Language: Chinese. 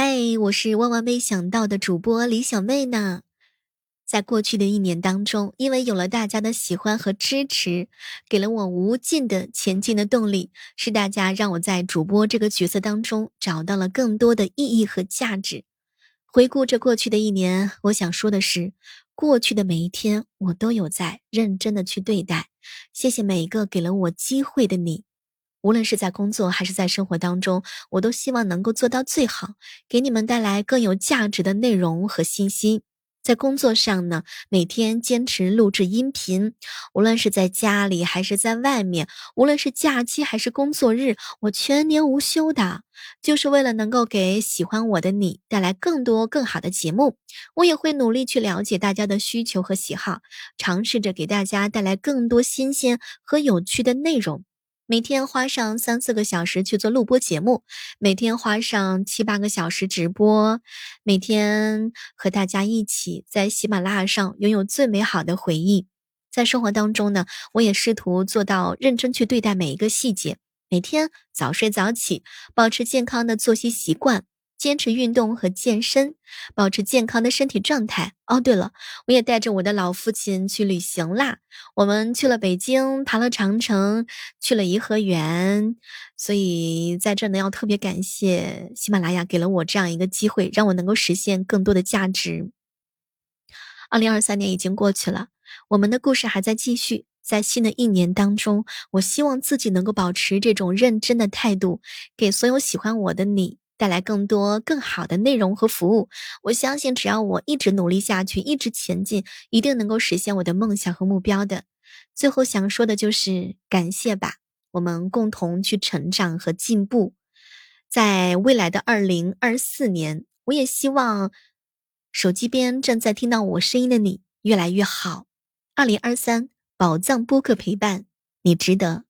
嗨，我是万万没想到的主播李小妹呢。在过去的一年当中，因为有了大家的喜欢和支持，给了我无尽的前进的动力，是大家让我在主播这个角色当中找到了更多的意义和价值。回顾这过去的一年，我想说的是，过去的每一天，我都有在认真的去对待。谢谢每一个给了我机会的你。无论是在工作还是在生活当中，我都希望能够做到最好，给你们带来更有价值的内容和信息。在工作上呢，每天坚持录制音频，无论是在家里还是在外面，无论是假期还是工作日，我全年无休的，就是为了能够给喜欢我的你带来更多更好的节目。我也会努力去了解大家的需求和喜好，尝试着给大家带来更多新鲜和有趣的内容。每天花上三四个小时去做录播节目，每天花上七八个小时直播，每天和大家一起在喜马拉雅上拥有最美好的回忆。在生活当中呢，我也试图做到认真去对待每一个细节，每天早睡早起，保持健康的作息习惯。坚持运动和健身，保持健康的身体状态。哦，对了，我也带着我的老父亲去旅行啦。我们去了北京，爬了长城，去了颐和园。所以在这呢，要特别感谢喜马拉雅给了我这样一个机会，让我能够实现更多的价值。二零二三年已经过去了，我们的故事还在继续。在新的一年当中，我希望自己能够保持这种认真的态度，给所有喜欢我的你。带来更多更好的内容和服务，我相信只要我一直努力下去，一直前进，一定能够实现我的梦想和目标的。最后想说的就是感谢吧，我们共同去成长和进步。在未来的二零二四年，我也希望手机边正在听到我声音的你越来越好。二零二三，宝藏播客陪伴你，值得。